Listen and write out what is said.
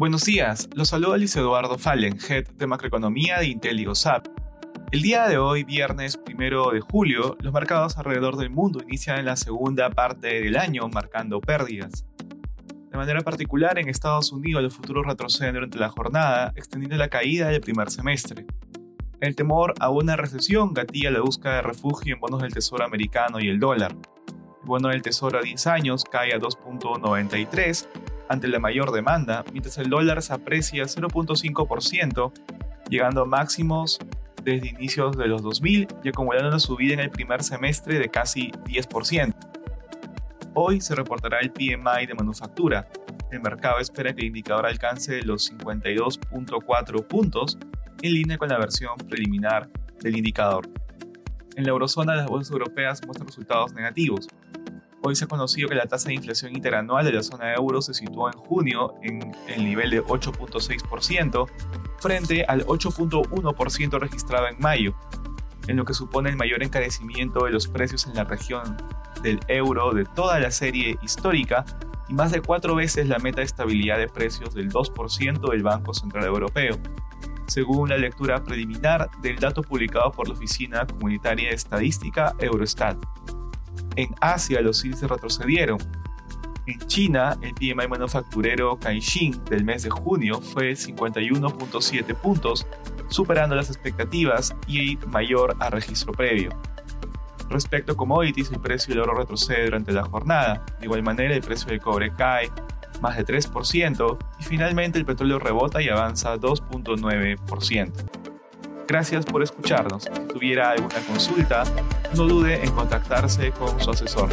Buenos días, los saluda Luis Eduardo Fallen, Head de Macroeconomía de IntelliGoSap. El día de hoy, viernes 1 de julio, los mercados alrededor del mundo inician la segunda parte del año marcando pérdidas. De manera particular, en Estados Unidos los futuros retroceden durante la jornada, extendiendo la caída del primer semestre. El temor a una recesión gatilla la búsqueda de refugio en bonos del Tesoro americano y el dólar. El bono del Tesoro a 10 años cae a 2.93 ante la mayor demanda, mientras el dólar se aprecia 0.5%, llegando a máximos desde inicios de los 2000 y acumulando una subida en el primer semestre de casi 10%. Hoy se reportará el PMI de manufactura. El mercado espera que el indicador alcance los 52.4 puntos, en línea con la versión preliminar del indicador. En la eurozona, las bolsas europeas muestran resultados negativos. Hoy se ha conocido que la tasa de inflación interanual de la zona euro se situó en junio en el nivel de 8.6% frente al 8.1% registrado en mayo, en lo que supone el mayor encarecimiento de los precios en la región del euro de toda la serie histórica y más de cuatro veces la meta de estabilidad de precios del 2% del Banco Central Europeo, según la lectura preliminar del dato publicado por la Oficina Comunitaria de Estadística Eurostat. En Asia los índices retrocedieron. En China, el PMI manufacturero Caixin del mes de junio fue 51.7 puntos, superando las expectativas y mayor a registro previo. Respecto a commodities, el precio del oro retrocede durante la jornada. De igual manera, el precio del cobre cae más de 3% y finalmente el petróleo rebota y avanza 2.9%. Gracias por escucharnos. Si tuviera alguna consulta, no dude en contactarse con su asesor.